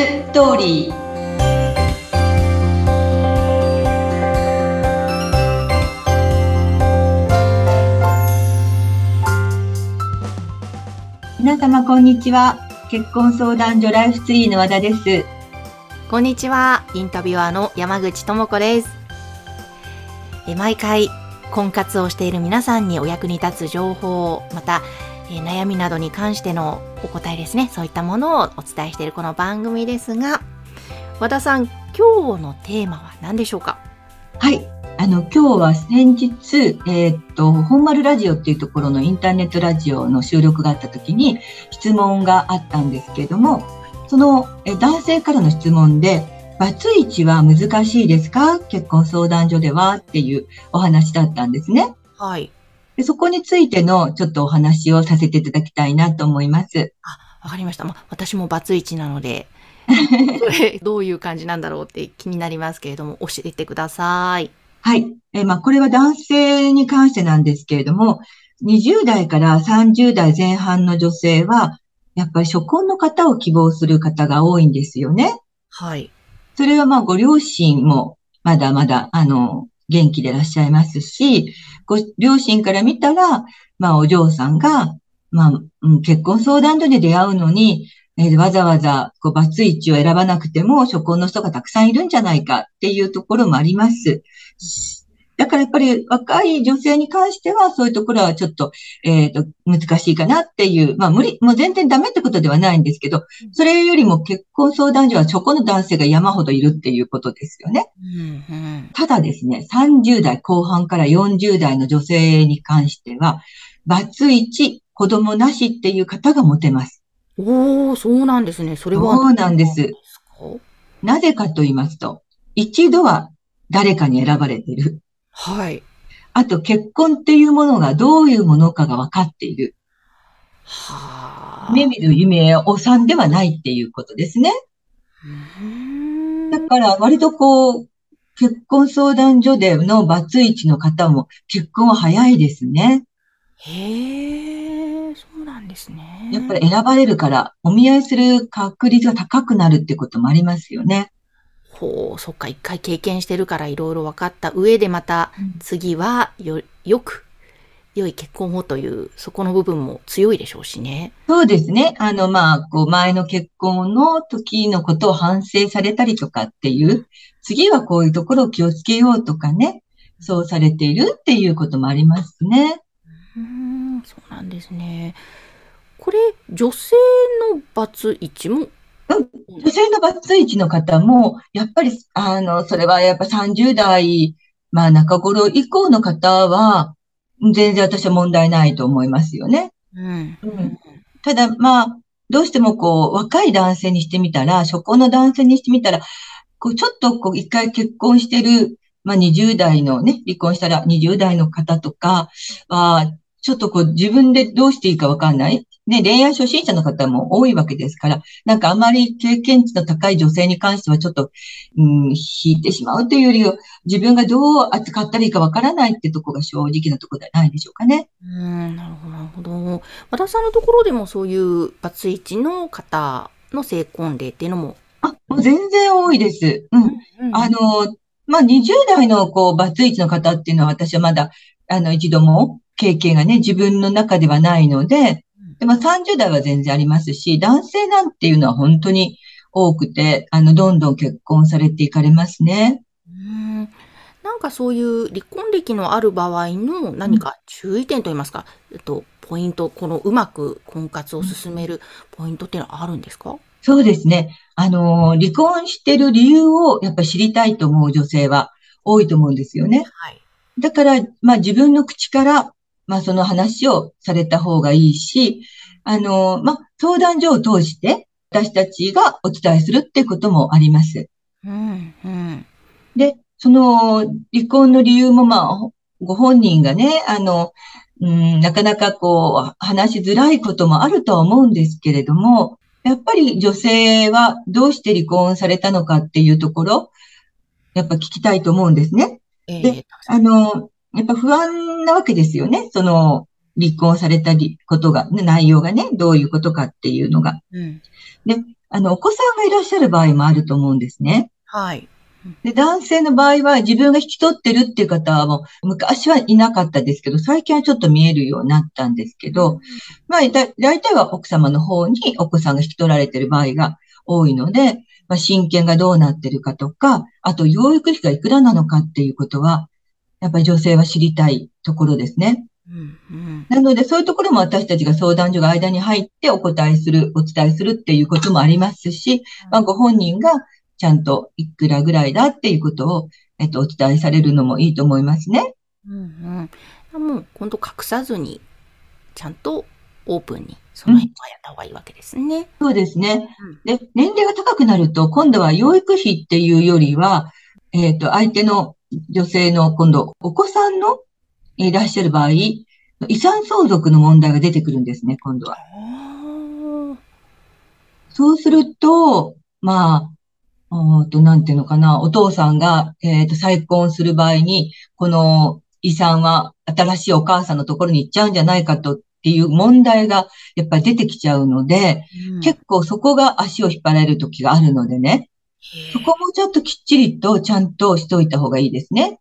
ストーリー皆様こんにちは結婚相談所ライフツリーの和田ですこんにちは。インタビュアーの山口智子です。え毎回、婚活をしている皆さんにお役に立つ情報、また、え悩みなどに関してのお答えですね。そういったものをお伝えしているこの番組ですが、和田さん、今日のテーマは何でしょうか？はい。あの、今日は先日、えー、っと、本丸ラジオっていうところのインターネットラジオの収録があった時に質問があったんですけれども、そのえ男性からの質問で、バツイチは難しいですか？結婚相談所では？っていうお話だったんですね。はい。でそこについてのちょっとお話をさせていただきたいなと思います。あ、わかりました。まあ、私もバツイチなので、どういう感じなんだろうって気になりますけれども、教えてください。はい。えまあ、これは男性に関してなんですけれども、20代から30代前半の女性は、やっぱり初婚の方を希望する方が多いんですよね。はい。それはまあご両親もまだまだ、あの、元気でいらっしゃいますし、ご両親から見たら、まあお嬢さんが、まあ、うん、結婚相談所で出会うのに、えー、わざわざ、こう、バツイチを選ばなくても、初婚の人がたくさんいるんじゃないかっていうところもあります。だからやっぱり若い女性に関しては、そういうところはちょっと、えっ、ー、と、難しいかなっていう、まあ無理、もう全然ダメってことではないんですけど、それよりも結婚相談所はそこの男性が山ほどいるっていうことですよね。うんうん、ただですね、30代後半から40代の女性に関しては、バツイチ、子供なしっていう方が持てます。おー、そうなんですね。それは。そうなんです。なぜかと言いますと、一度は誰かに選ばれている。はい。あと、結婚っていうものがどういうものかが分かっている。はあ。目見る夢お産ではないっていうことですね。だから、割とこう、結婚相談所でのバツイチの方も結婚は早いですね。へえ、そうなんですね。やっぱり選ばれるから、お見合いする確率が高くなるってこともありますよね。ほう、そっか、一回経験してるからいろいろ分かった上でまた次はよ、よく、良い結婚をという、そこの部分も強いでしょうしね。そうですね。あの、まあ、こう、前の結婚の時のことを反省されたりとかっていう、次はこういうところを気をつけようとかね、そうされているっていうこともありますね。うん、そうなんですね。これ、女性のバツイチも女性のバツイチの方も、やっぱり、あの、それはやっぱ30代、まあ中頃以降の方は、全然私は問題ないと思いますよね。うん。ただ、まあ、どうしてもこう、若い男性にしてみたら、初婚の男性にしてみたら、こう、ちょっとこう、一回結婚してる、まあ20代のね、離婚したら20代の方とかは、ちょっとこう、自分でどうしていいかわかん。ない。ね、恋愛初心者の方も多いわけですから、なんかあまり経験値の高い女性に関してはちょっと、うん、引いてしまうというよりは、自分がどう扱ったらいいかわからないってとこが正直なところではないでしょうかね。うん、なるほど、なるほど。和田さんのところでもそういうバツイチの方の成婚例っていうのもあ、もう全然多いです。うん。うん、あの、まあ、20代のこう、バツイチの方っていうのは私はまだ、あの、一度も経験がね、自分の中ではないので、で、まあ30代は全然ありますし、男性なんていうのは本当に多くて、あの、どんどん結婚されていかれますね。うんなんかそういう離婚歴のある場合の何か注意点といいますか、えっと、ポイント、このうまく婚活を進めるポイントっていうのはあるんですか？そうですね。あの、離婚してる理由をやっぱり知りたいと思う女性は多いと思うんですよね。はい。だから、まあ自分の口からまあその話をされた方がいいし、あの、まあ相談所を通して私たちがお伝えするってこともあります。うんうん、で、その離婚の理由もまあご本人がね、あの、うん、なかなかこう話しづらいこともあるとは思うんですけれども、やっぱり女性はどうして離婚されたのかっていうところ、やっぱ聞きたいと思うんですね。えー、で、あの、やっぱ不安なわけですよね。その、離婚されたことが、内容がね、どういうことかっていうのが。うん、で、あの、お子さんがいらっしゃる場合もあると思うんですね。はい。で、男性の場合は自分が引き取ってるっていう方はもう昔はいなかったですけど、最近はちょっと見えるようになったんですけど、まあ、だ、大体は奥様の方にお子さんが引き取られてる場合が多いので、まあ、親権がどうなってるかとか、あと養育費がいくらなのかっていうことは、やっぱり女性は知りたいところですね。うんうんなので、そういうところも私たちが相談所が間に入ってお答えする、お伝えするっていうこともありますし、まあ、ご本人がちゃんといくらぐらいだっていうことを、えっと、お伝えされるのもいいと思いますね。うんうん。もう、今度隠さずに、ちゃんとオープンに、その辺はやった方がいいわけですね。そうですね。で、年齢が高くなると、今度は養育費っていうよりは、えっと、相手の女性の今度、お子さんのいらっしゃる場合、遺産相続の問題が出てくるんですね、今度は。あそうすると、まあ、おーと、なんていうのかな、お父さんが、えっと、再婚する場合に、この遺産は新しいお母さんのところに行っちゃうんじゃないかとっていう問題が、やっぱり出てきちゃうので、ーうん結構そこが足を引っ張られる時があるのでね、そこもちょっときっちりとちゃんとしといた方がいいですね。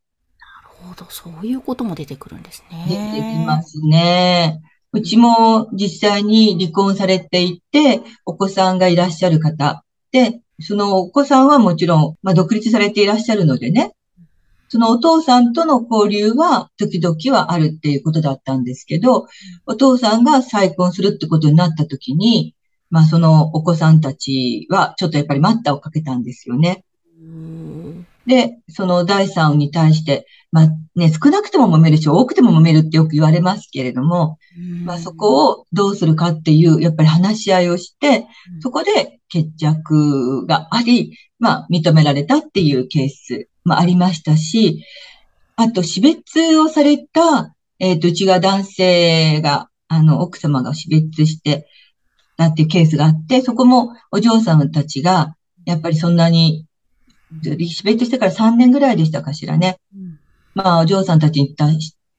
ど、そういうことも出てくるんですね。出てきますね。うちも実際に離婚されていて、お子さんがいらっしゃる方で、そのお子さんはもちろん、まあ、独立されていらっしゃるのでね、そのお父さんとの交流は時々はあるっていうことだったんですけど、お父さんが再婚するってことになった時に、まあそのお子さんたちはちょっとやっぱり待ったをかけたんですよね。うんで、その第三に対して、まあね、少なくても揉めるし、多くても揉めるってよく言われますけれども、まあそこをどうするかっていう、やっぱり話し合いをして、そこで決着があり、まあ認められたっていうケースもありましたし、あと死別をされた、えっ、と、うちが男性が、あの、奥様が死別して、なっていうケースがあって、そこもお嬢さんたちが、やっぱりそんなに、死別してから3年ぐらいでしたかしらね。うんまあ、お嬢さんたちに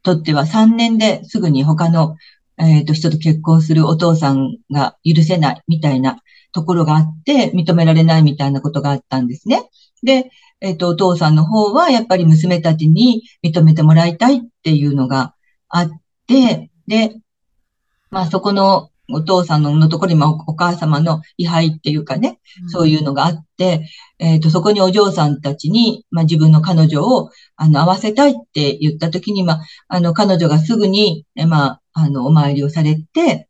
とっては3年ですぐに他の、えっ、と、人と結婚するお父さんが許せないみたいなところがあって、認められないみたいなことがあったんですね。で、えっ、と、お父さんの方はやっぱり娘たちに認めてもらいたいっていうのがあって、で、まあそこのお父さんのところにもお母様の位牌っていうかね、そういうのがあって、えっ、と、そこにお嬢さんたちに、まあ自分の彼女を、あの、会わせたいって言ったときに、まあ、あの、彼女がすぐに、えまあ、あの、お参りをされて、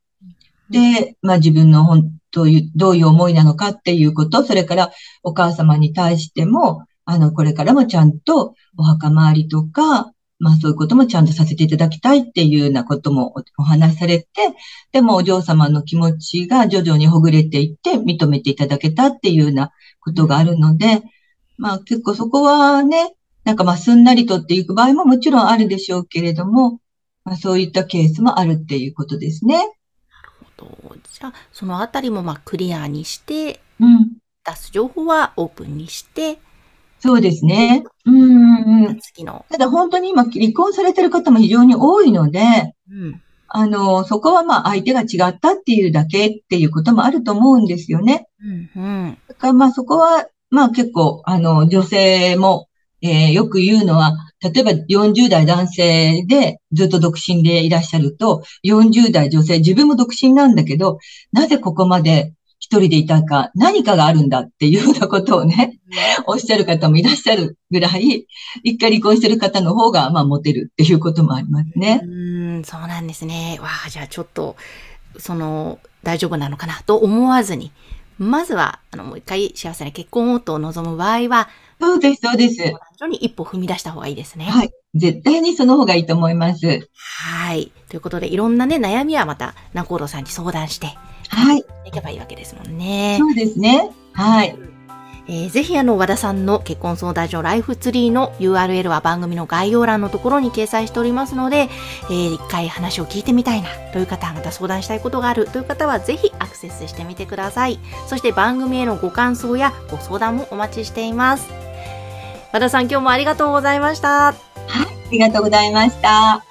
で、まあ自分の本当いう、どういう思いなのかっていうこと、それからお母様に対しても、あの、これからもちゃんとお墓参りとか、まあそういうこともちゃんとさせていただきたいっていうようなこともおお話しされて、でもお嬢様の気持ちが徐々にほぐれていって認めていただけたっていうようなことがあるので、まあ結構そこはね、なんかまあすんなりとっていう場合ももちろんあるでしょうけれども、まあそういったケースもあるっていうことですね。とじゃあ、そのあたりもまあクリアにして、うん。出す情報はオープンにして、そうですね。うんうんうん。次の、ただ本当に今離婚されてる方も非常に多いので、うん、あの、そこはまあ相手が違ったっていうだけっていうこともあると思うんですよね。うん、うん、だからまあそこは、まあ結構、あの、女性も、えーよく言うのは、例えば40代男性でずっと独身でいらっしゃると、40代女性、自分も独身なんだけど、なぜここまで一人でいたか、何かがあるんだっていうようなことをね、おっしゃる方もいらっしゃるぐらい、一回離婚してる方の方が、まあ、モテるっていうこともありますね。うん、そうなんですね。わあ、じゃあちょっと、その、大丈夫なのかなと思わずに、まずは、あの、もう一回幸せな結婚をと望む場合は、そうです、そうです。に一歩踏み出した方がいいですね。はい。絶対にその方がいいと思います。はい。ということで、いろんなね、悩みはまた、ナコードさんに相談してはい。いけばいいわけですもんね。そうですね。はい。えーぜひあの和田さんの結婚相談所ライフツリーの URL は番組の概要欄のところに掲載しておりますので、えー一回話を聞いてみたいなという方、また相談したいことがあるという方はぜひアクセスしてみてください。そして番組へのご感想やご相談もお待ちしています。和田さん今日もありがとうございました。ありがとうございました。